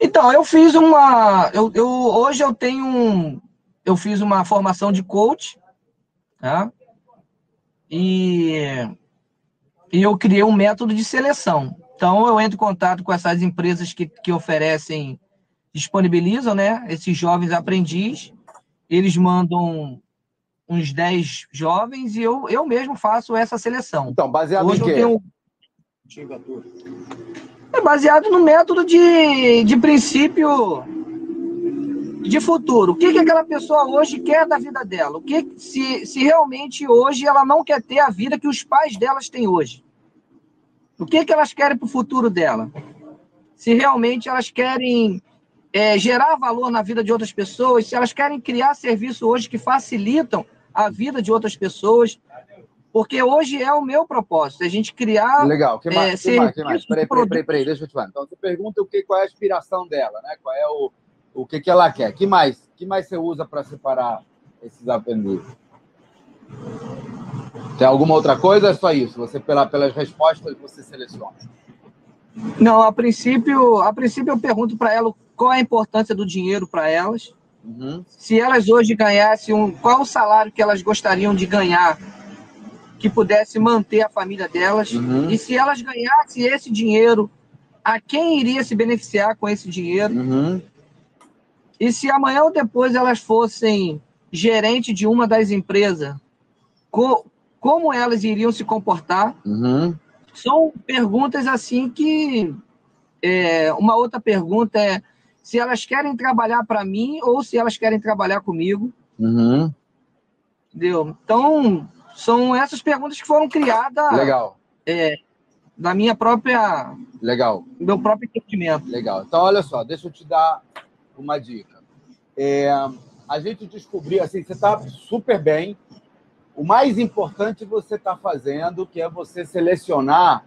Então, eu fiz uma. Eu, eu, hoje eu tenho um. Eu fiz uma formação de coach, tá? E eu criei um método de seleção. Então, eu entro em contato com essas empresas que, que oferecem, disponibilizam, né? Esses jovens aprendizes. Eles mandam uns 10 jovens e eu, eu mesmo faço essa seleção. Então, baseado Hoje em quê? Eu tenho... É baseado no método de, de princípio de futuro. O que, que aquela pessoa hoje quer da vida dela? O que se, se realmente hoje ela não quer ter a vida que os pais delas têm hoje? O que, que elas querem para o futuro dela? Se realmente elas querem é, gerar valor na vida de outras pessoas, se elas querem criar serviços hoje que facilitam a vida de outras pessoas, porque hoje é o meu propósito, a gente criar. Legal, que mais? É, que mais, que mais? Peraí, peraí, peraí, peraí, deixa eu te falar. Então, você pergunta o que, qual é a aspiração dela, né? Qual é o, o que, que ela quer. que mais? que mais você usa para separar esses aprendizes? Tem alguma outra coisa? É só isso? Você, pela, pelas respostas, você seleciona? Não, a princípio, a princípio eu pergunto para ela qual é a importância do dinheiro para elas. Uhum. Se elas hoje ganhassem um, qual o salário que elas gostariam de ganhar que pudesse manter a família delas. Uhum. E se elas ganhassem esse dinheiro, a quem iria se beneficiar com esse dinheiro? Uhum. E se amanhã ou depois elas fossem gerente de uma das empresas, co como elas iriam se comportar? Uhum. São perguntas assim que. É, uma outra pergunta é se elas querem trabalhar para mim ou se elas querem trabalhar comigo. Uhum. Entendeu? Então, são essas perguntas que foram criadas. Legal. É, da minha própria. Legal. Meu próprio entendimento. Legal. Então, olha só, deixa eu te dar uma dica. É, a gente descobriu, assim, você está super bem. O mais importante você está fazendo, que é você selecionar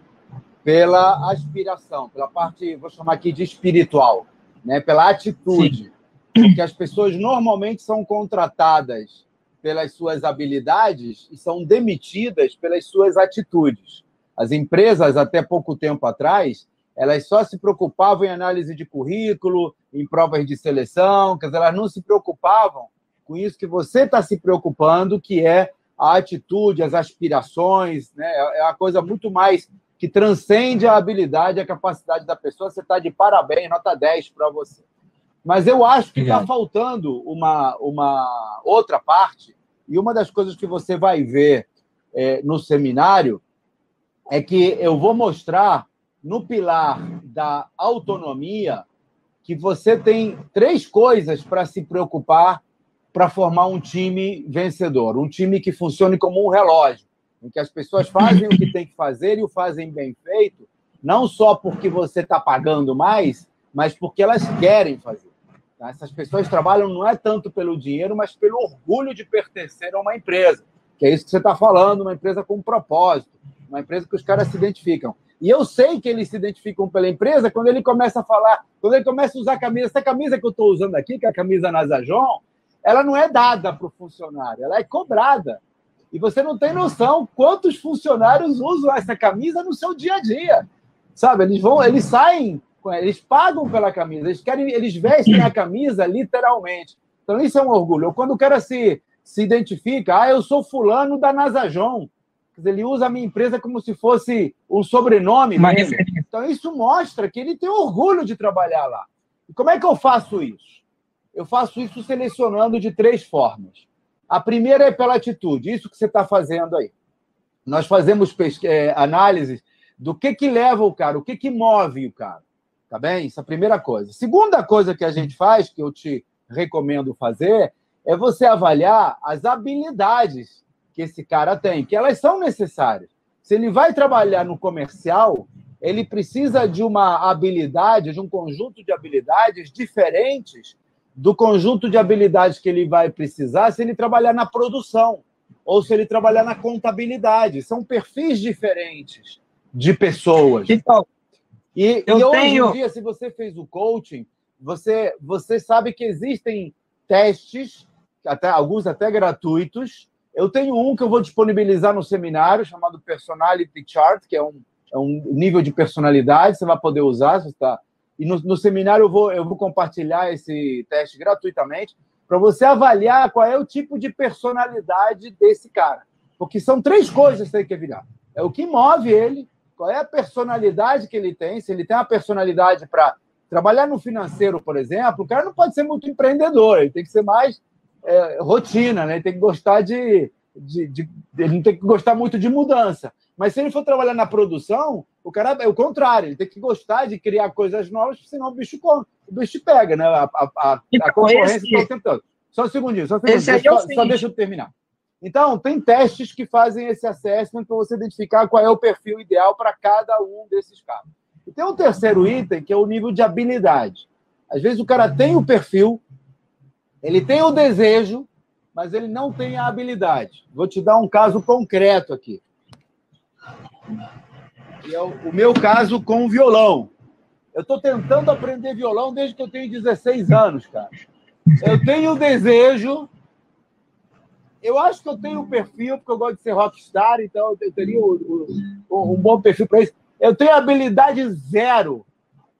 pela aspiração, pela parte, vou chamar aqui de espiritual, né? pela atitude. Sim. Porque as pessoas normalmente são contratadas pelas suas habilidades e são demitidas pelas suas atitudes. As empresas, até pouco tempo atrás, elas só se preocupavam em análise de currículo, em provas de seleção, quer dizer, elas não se preocupavam com isso que você está se preocupando, que é a atitude, as aspirações, né? É, é uma coisa muito mais que transcende a habilidade, a capacidade da pessoa. Você está de parabéns, nota 10 para você. Mas eu acho que está faltando uma, uma outra parte, e uma das coisas que você vai ver é, no seminário é que eu vou mostrar no pilar da autonomia que você tem três coisas para se preocupar para formar um time vencedor, um time que funcione como um relógio, em que as pessoas fazem o que tem que fazer e o fazem bem feito, não só porque você está pagando mais, mas porque elas querem fazer. Tá? Essas pessoas trabalham não é tanto pelo dinheiro, mas pelo orgulho de pertencer a uma empresa, que é isso que você está falando, uma empresa com um propósito, uma empresa que os caras se identificam. E eu sei que eles se identificam pela empresa quando ele começa a falar, quando ele começa a usar a camisa. Essa camisa que eu estou usando aqui, que é a camisa Nazajon, ela não é dada para o funcionário, ela é cobrada. E você não tem noção quantos funcionários usam essa camisa no seu dia a dia. Sabe, eles vão, eles saem, eles pagam pela camisa, eles querem, eles vestem a camisa literalmente. Então isso é um orgulho. Quando o cara se se identifica, ah, eu sou fulano da Nazajon. Ele usa a minha empresa como se fosse um sobrenome. Então, isso mostra que ele tem orgulho de trabalhar lá. E como é que eu faço isso? Eu faço isso selecionando de três formas. A primeira é pela atitude, isso que você está fazendo aí. Nós fazemos é, análises do que, que leva o cara, o que, que move o cara. Tá bem? Isso é a primeira coisa. Segunda coisa que a gente faz, que eu te recomendo fazer, é você avaliar as habilidades que esse cara tem, que elas são necessárias. Se ele vai trabalhar no comercial, ele precisa de uma habilidade, de um conjunto de habilidades diferentes do conjunto de habilidades que ele vai precisar se ele trabalhar na produção ou se ele trabalhar na contabilidade. São perfis diferentes de pessoas. Então, e, eu e hoje tenho... em dia, se você fez o coaching, você, você sabe que existem testes, até alguns até gratuitos, eu tenho um que eu vou disponibilizar no seminário, chamado Personality Chart, que é um, é um nível de personalidade, você vai poder usar. Você tá... e no, no seminário eu vou, eu vou compartilhar esse teste gratuitamente para você avaliar qual é o tipo de personalidade desse cara. Porque são três coisas que tem que virar. É o que move ele, qual é a personalidade que ele tem, se ele tem uma personalidade para trabalhar no financeiro, por exemplo, o cara não pode ser muito empreendedor, ele tem que ser mais é, rotina, né? ele tem que gostar de, de, de, Ele não tem que gostar muito de mudança. Mas se ele for trabalhar na produção, o cara é o contrário, ele tem que gostar de criar coisas novas, senão o bicho come, o bicho pega, né? A, a, a, então, a concorrência está o tempo todo. Só um segundinho, só um segundinho. É só, só deixa eu terminar. Então, tem testes que fazem esse assessment para você identificar qual é o perfil ideal para cada um desses casos. E tem um terceiro item, que é o nível de habilidade. Às vezes o cara tem o perfil, ele tem o desejo, mas ele não tem a habilidade. Vou te dar um caso concreto aqui. É o, meu caso com o violão. Eu estou tentando aprender violão desde que eu tenho 16 anos, cara. Eu tenho o desejo. Eu acho que eu tenho o um perfil, porque eu gosto de ser rockstar, então eu teria o, um bom perfil para isso. Eu tenho habilidade zero.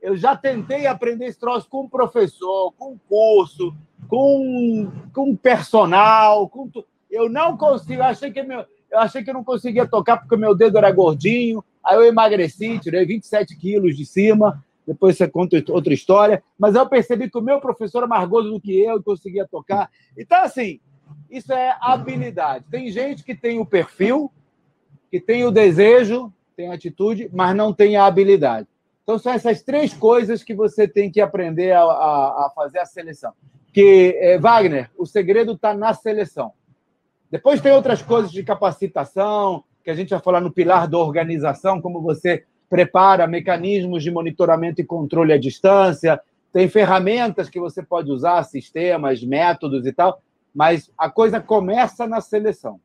Eu já tentei aprender esse troço com um professor, com um curso, com, com personal. Com eu não consigo. Eu achei, que meu, eu achei que eu não conseguia tocar porque meu dedo era gordinho. Aí eu emagreci, tirei 27 quilos de cima. Depois você conta outra história. Mas eu percebi que o meu professor é mais gordo do que eu e conseguia tocar. Então, assim, isso é habilidade. Tem gente que tem o perfil, que tem o desejo, tem a atitude, mas não tem a habilidade. Então, são essas três coisas que você tem que aprender a, a, a fazer a seleção. Que, é, Wagner, o segredo está na seleção. Depois tem outras coisas de capacitação, que a gente vai falar no pilar da organização, como você prepara mecanismos de monitoramento e controle à distância, tem ferramentas que você pode usar, sistemas, métodos e tal, mas a coisa começa na seleção.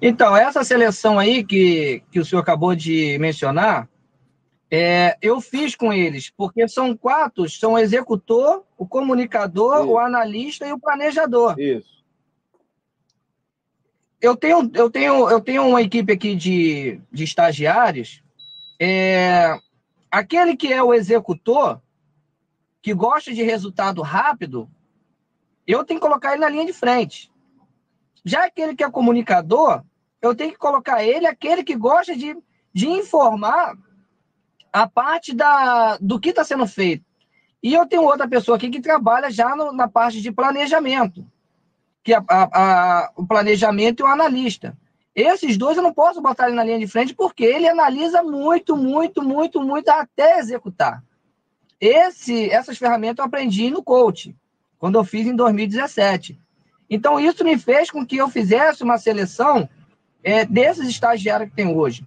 Então, essa seleção aí que, que o senhor acabou de mencionar, é, eu fiz com eles, porque são quatro, são o executor, o comunicador, Isso. o analista e o planejador. Isso. Eu tenho, eu tenho, eu tenho uma equipe aqui de, de estagiários. É, aquele que é o executor, que gosta de resultado rápido, eu tenho que colocar ele na linha de frente. Já aquele que é comunicador, eu tenho que colocar ele, aquele que gosta de, de informar a parte da, do que está sendo feito. E eu tenho outra pessoa aqui que trabalha já no, na parte de planejamento, que é o planejamento e o analista. Esses dois eu não posso botar ele na linha de frente porque ele analisa muito, muito, muito, muito até executar. Esse, essas ferramentas eu aprendi no coach, quando eu fiz em 2017. Então, isso me fez com que eu fizesse uma seleção é, desses estagiários que tem hoje.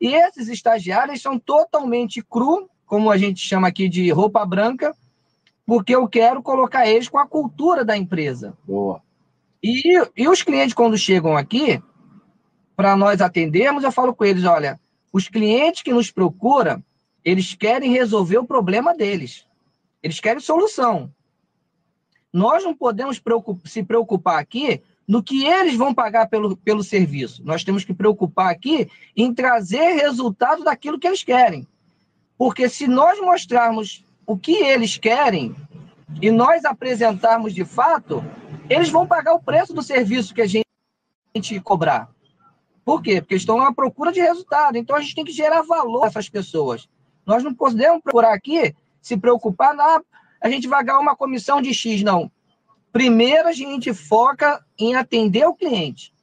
E esses estagiários são totalmente cru, como a gente chama aqui de roupa branca, porque eu quero colocar eles com a cultura da empresa. Boa. E, e os clientes, quando chegam aqui, para nós atendermos, eu falo com eles: olha, os clientes que nos procuram, eles querem resolver o problema deles. Eles querem solução. Nós não podemos se preocupar aqui no que eles vão pagar pelo, pelo serviço. Nós temos que preocupar aqui em trazer resultado daquilo que eles querem. Porque se nós mostrarmos o que eles querem e nós apresentarmos de fato, eles vão pagar o preço do serviço que a gente cobrar. Por quê? Porque estão à procura de resultado. Então a gente tem que gerar valor a essas pessoas. Nós não podemos procurar aqui se preocupar na a gente vai ganhar uma comissão de X, não. Primeiro, a gente foca em atender o cliente.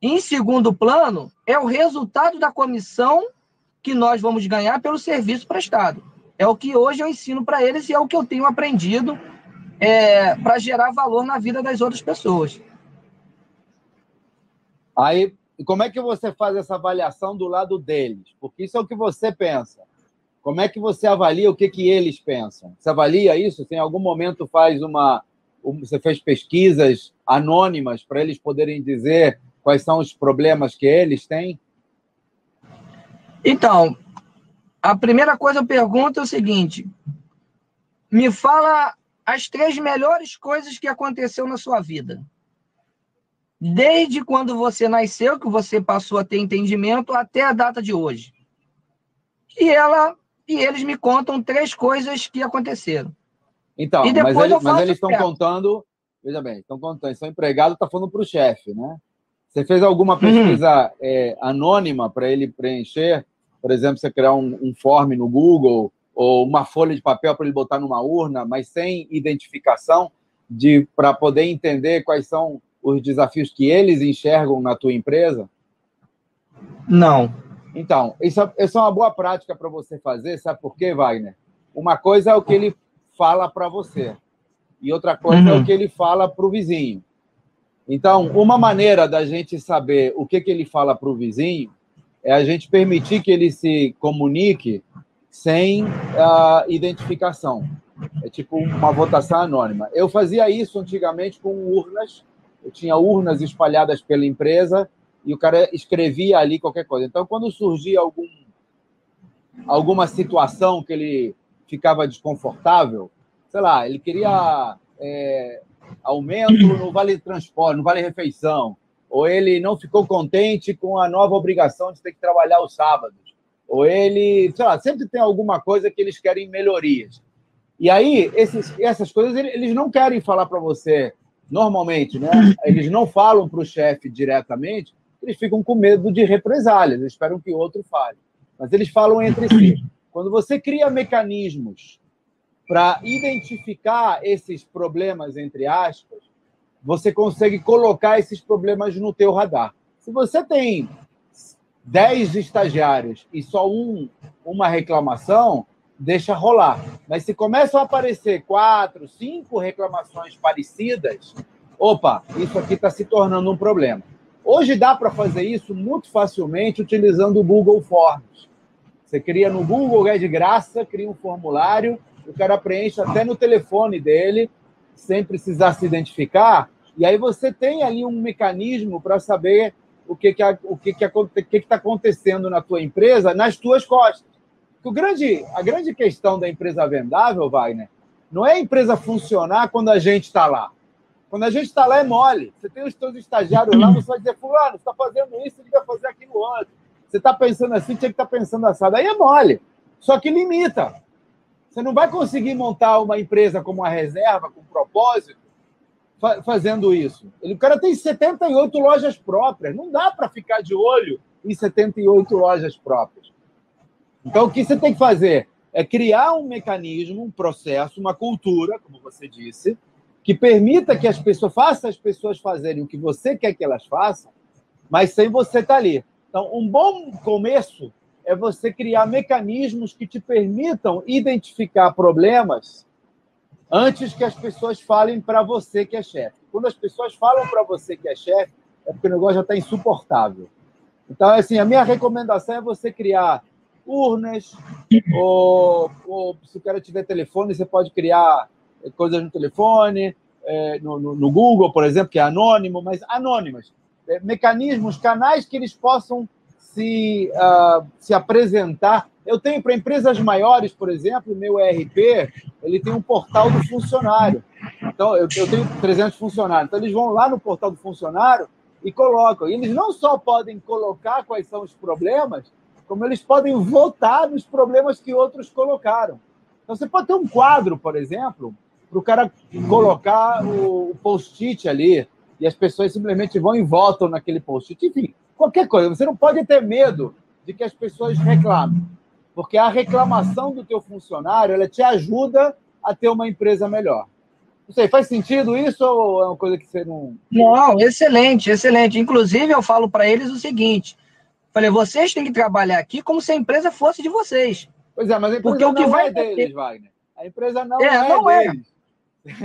Em segundo plano, é o resultado da comissão que nós vamos ganhar pelo serviço prestado. É o que hoje eu ensino para eles e é o que eu tenho aprendido é, para gerar valor na vida das outras pessoas. Aí, como é que você faz essa avaliação do lado deles? Porque isso é o que você pensa. Como é que você avalia o que, que eles pensam? Você avalia isso? Você em algum momento faz uma você fez pesquisas anônimas para eles poderem dizer quais são os problemas que eles têm? Então, a primeira coisa eu pergunto é o seguinte: me fala as três melhores coisas que aconteceu na sua vida. Desde quando você nasceu, que você passou a ter entendimento, até a data de hoje. E ela e eles me contam três coisas que aconteceram. Então, mas, ele, mas eles estão contando, veja bem, estão contando, são empregados, está falando para o chefe, né? Você fez alguma uhum. pesquisa uhum. é, anônima para ele preencher? Por exemplo, você criar um, um form no Google ou uma folha de papel para ele botar numa urna, mas sem identificação, de para poder entender quais são os desafios que eles enxergam na tua empresa? Não. Então, isso, é, isso é uma boa prática para você fazer, sabe por quê, Wagner? Uma coisa é o que ele fala para você, e outra coisa uhum. é o uhum. que ele fala para o vizinho. Então, uma maneira da gente saber o que, que ele fala para o vizinho é a gente permitir que ele se comunique sem uh, identificação. É tipo uma votação anônima. Eu fazia isso antigamente com urnas. Eu tinha urnas espalhadas pela empresa e o cara escrevia ali qualquer coisa. Então, quando surgia algum, alguma situação que ele ficava desconfortável, sei lá, ele queria é, aumento no vale transporte, no vale refeição, ou ele não ficou contente com a nova obrigação de ter que trabalhar os sábados, ou ele, sei lá, sempre tem alguma coisa que eles querem melhorias. E aí, esses, essas coisas, eles não querem falar para você normalmente, né? Eles não falam para o chefe diretamente, eles ficam com medo de represálias, eles esperam que o outro fale. Mas eles falam entre si. Quando você cria mecanismos para identificar esses problemas, entre aspas, você consegue colocar esses problemas no teu radar. Se você tem 10 estagiários e só um, uma reclamação, deixa rolar. Mas se começam a aparecer quatro, cinco reclamações parecidas, opa, isso aqui está se tornando um problema. Hoje dá para fazer isso muito facilmente utilizando o Google Forms. Você cria no Google, é de graça, cria um formulário, o cara preenche até no telefone dele, sem precisar se identificar, e aí você tem ali um mecanismo para saber o que que o que que está acontecendo na tua empresa nas tuas costas. O grande, a grande questão da empresa vendável, Wagner, não é a empresa funcionar quando a gente está lá. Quando a gente está lá é mole. Você tem os seus estagiários lá, você vai dizer, fulano, você está fazendo isso, você devia fazer aquilo outro. Você está pensando assim, tinha que estar tá pensando assado. Aí é mole. Só que limita. Você não vai conseguir montar uma empresa como uma reserva, com propósito, fazendo isso. O cara tem 78 lojas próprias. Não dá para ficar de olho em 78 lojas próprias. Então, o que você tem que fazer é criar um mecanismo, um processo, uma cultura, como você disse, que permita que as pessoas façam as pessoas fazerem o que você quer que elas façam, mas sem você estar ali. Então, um bom começo é você criar mecanismos que te permitam identificar problemas antes que as pessoas falem para você que é chefe. Quando as pessoas falam para você que é chefe, é porque o negócio já está insuportável. Então, assim, a minha recomendação é você criar urnas, ou, ou se o cara tiver telefone, você pode criar coisas no telefone, é, no, no, no, Google, por exemplo, que é anônimo, mas anônimas. É, mecanismos, canais que eles possam se, uh, se apresentar. Eu tenho para empresas maiores, por exemplo, meu ERP, ele tem um portal do funcionário. Então, eu, eu tenho 300 funcionários. Então, eles vão lá no portal do funcionário e colocam. E eles não só podem colocar quais são os problemas, como eles podem votar nos problemas que outros colocaram. Então, você pode ter um quadro, por exemplo, para o cara colocar o post-it ali, e as pessoas simplesmente vão e votam naquele post-it. Enfim, qualquer coisa. Você não pode ter medo de que as pessoas reclamem, porque a reclamação do teu funcionário ela te ajuda a ter uma empresa melhor. Não sei, faz sentido isso ou é uma coisa que você não. Não, excelente, excelente. Inclusive, eu falo para eles o seguinte: falei, vocês têm que trabalhar aqui como se a empresa fosse de vocês. Pois é, mas a empresa Porque não o que vai é deles, Wagner. A empresa não é, é não é. deles. É.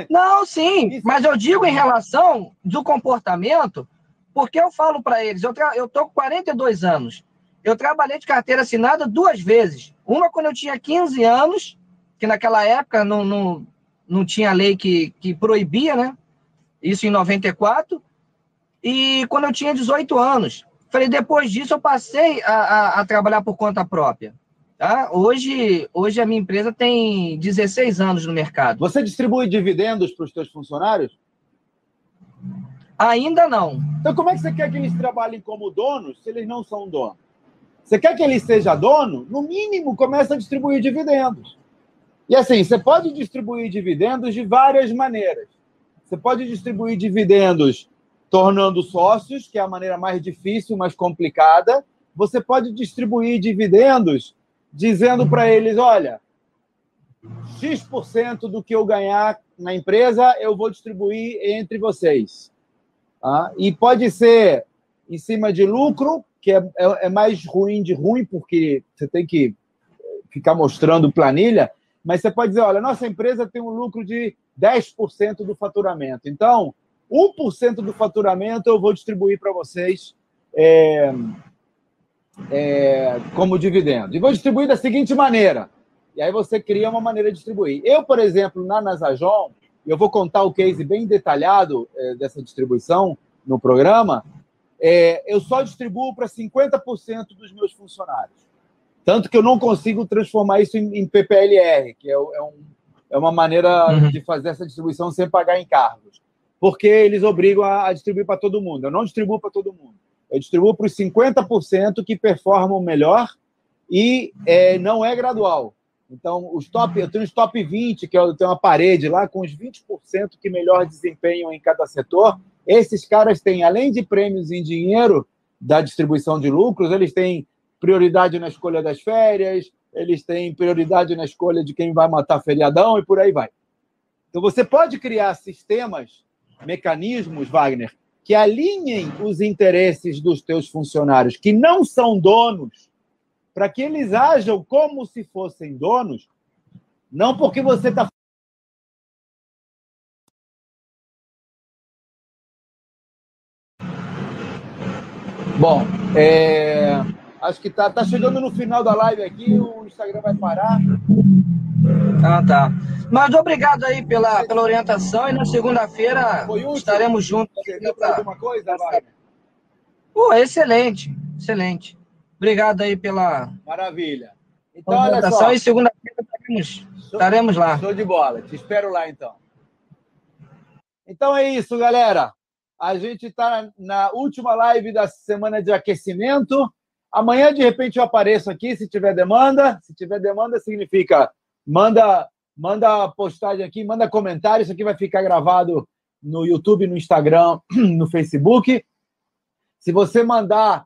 Não, sim, mas eu digo em relação do comportamento, porque eu falo para eles, eu, eu tô com 42 anos, eu trabalhei de carteira assinada duas vezes. Uma quando eu tinha 15 anos, que naquela época não, não, não tinha lei que, que proibia, né? Isso em 94. E quando eu tinha 18 anos. Falei, depois disso eu passei a, a, a trabalhar por conta própria. Tá? Hoje, hoje a minha empresa tem 16 anos no mercado. Você distribui dividendos para os seus funcionários? Ainda não. Então, como é que você quer que eles trabalhem como donos se eles não são donos? Você quer que ele seja dono? No mínimo, começa a distribuir dividendos. E assim, você pode distribuir dividendos de várias maneiras. Você pode distribuir dividendos tornando sócios, que é a maneira mais difícil, mais complicada. Você pode distribuir dividendos dizendo para eles: olha, X% do que eu ganhar na empresa eu vou distribuir entre vocês. Tá? E pode ser em cima de lucro, que é, é, é mais ruim de ruim, porque você tem que ficar mostrando planilha, mas você pode dizer: olha, nossa empresa tem um lucro de 10% do faturamento. Então, 1% do faturamento eu vou distribuir para vocês é, é, como dividendo. E vou distribuir da seguinte maneira. E aí você cria uma maneira de distribuir. Eu, por exemplo, na Nasajon, eu vou contar o case bem detalhado é, dessa distribuição no programa, é, eu só distribuo para 50% dos meus funcionários. Tanto que eu não consigo transformar isso em, em PPLR, que é, é, um, é uma maneira uhum. de fazer essa distribuição sem pagar encargos porque eles obrigam a, a distribuir para todo mundo. Eu não distribuo para todo mundo. Eu distribuo para os 50% que performam melhor e é, não é gradual. Então, os top, eu tenho os top 20, que eu tenho uma parede lá com os 20% que melhor desempenham em cada setor. Esses caras têm, além de prêmios em dinheiro da distribuição de lucros, eles têm prioridade na escolha das férias, eles têm prioridade na escolha de quem vai matar feriadão e por aí vai. Então, você pode criar sistemas mecanismos, Wagner, que alinhem os interesses dos teus funcionários, que não são donos, para que eles ajam como se fossem donos, não porque você está Bom, é... acho que tá, tá chegando no final da live aqui, o Instagram vai parar. Ah, tá. Mas obrigado aí pela, pela orientação e na segunda-feira estaremos juntos. Você pra... alguma coisa, Wagner? Pô, excelente, excelente. Obrigado aí pela. Maravilha. Então, olha só. E segunda-feira estaremos, estaremos lá. Show de bola. Te espero lá, então. Então é isso, galera. A gente está na última live da semana de aquecimento. Amanhã, de repente, eu apareço aqui se tiver demanda. Se tiver demanda, significa manda manda postagem aqui, manda comentário. Isso aqui vai ficar gravado no YouTube, no Instagram, no Facebook. Se você mandar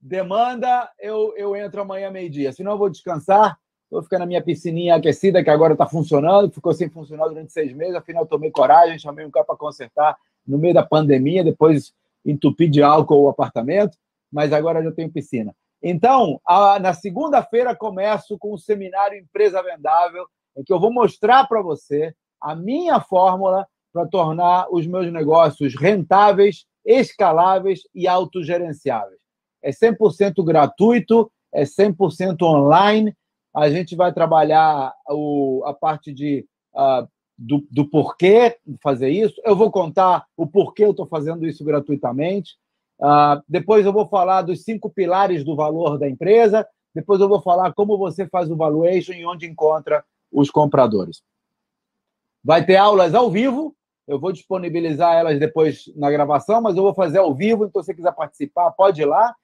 demanda, eu, eu entro amanhã meio-dia. Senão, eu vou descansar. Vou ficar na minha piscininha aquecida, que agora está funcionando. Ficou sem funcionar durante seis meses. Afinal, tomei coragem, chamei um cara para consertar no meio da pandemia. Depois entupi de álcool o apartamento. Mas agora já tenho piscina. Então, a, na segunda-feira, começo com o seminário Empresa Vendável, em que eu vou mostrar para você a minha fórmula para tornar os meus negócios rentáveis, escaláveis e autogerenciáveis. É 100% gratuito, é 100% online. A gente vai trabalhar o, a parte de, uh, do, do porquê fazer isso. Eu vou contar o porquê eu estou fazendo isso gratuitamente. Uh, depois eu vou falar dos cinco pilares do valor da empresa. Depois eu vou falar como você faz o valuation e onde encontra os compradores. Vai ter aulas ao vivo. Eu vou disponibilizar elas depois na gravação, mas eu vou fazer ao vivo. Então, se você quiser participar, pode ir lá.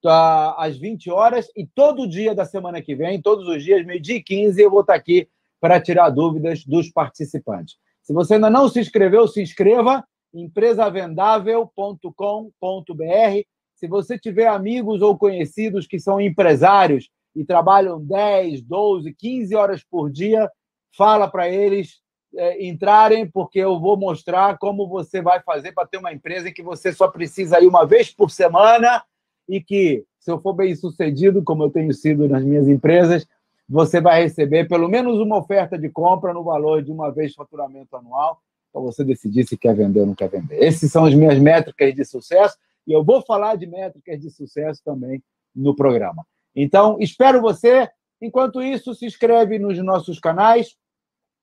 Tá, às 20 horas e todo dia da semana que vem, todos os dias, meio-dia e 15, eu vou estar aqui para tirar dúvidas dos participantes. Se você ainda não se inscreveu, se inscreva empresavendável.com.br. Se você tiver amigos ou conhecidos que são empresários e trabalham 10, 12, 15 horas por dia, fala para eles é, entrarem, porque eu vou mostrar como você vai fazer para ter uma empresa em que você só precisa ir uma vez por semana e que, se eu for bem sucedido, como eu tenho sido nas minhas empresas, você vai receber pelo menos uma oferta de compra no valor de uma vez faturamento anual para você decidir se quer vender ou não quer vender. Essas são as minhas métricas de sucesso e eu vou falar de métricas de sucesso também no programa. Então, espero você. Enquanto isso, se inscreve nos nossos canais.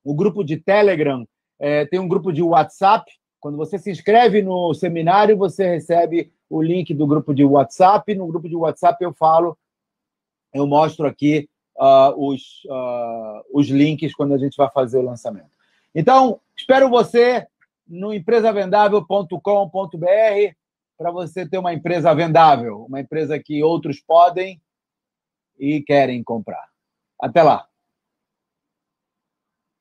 O grupo de Telegram é, tem um grupo de WhatsApp. Quando você se inscreve no seminário, você recebe o link do grupo de WhatsApp. No grupo de WhatsApp eu falo, eu mostro aqui uh, os, uh, os links quando a gente vai fazer o lançamento. Então, espero você no empresavendável.com.br para você ter uma empresa vendável, uma empresa que outros podem e querem comprar. Até lá!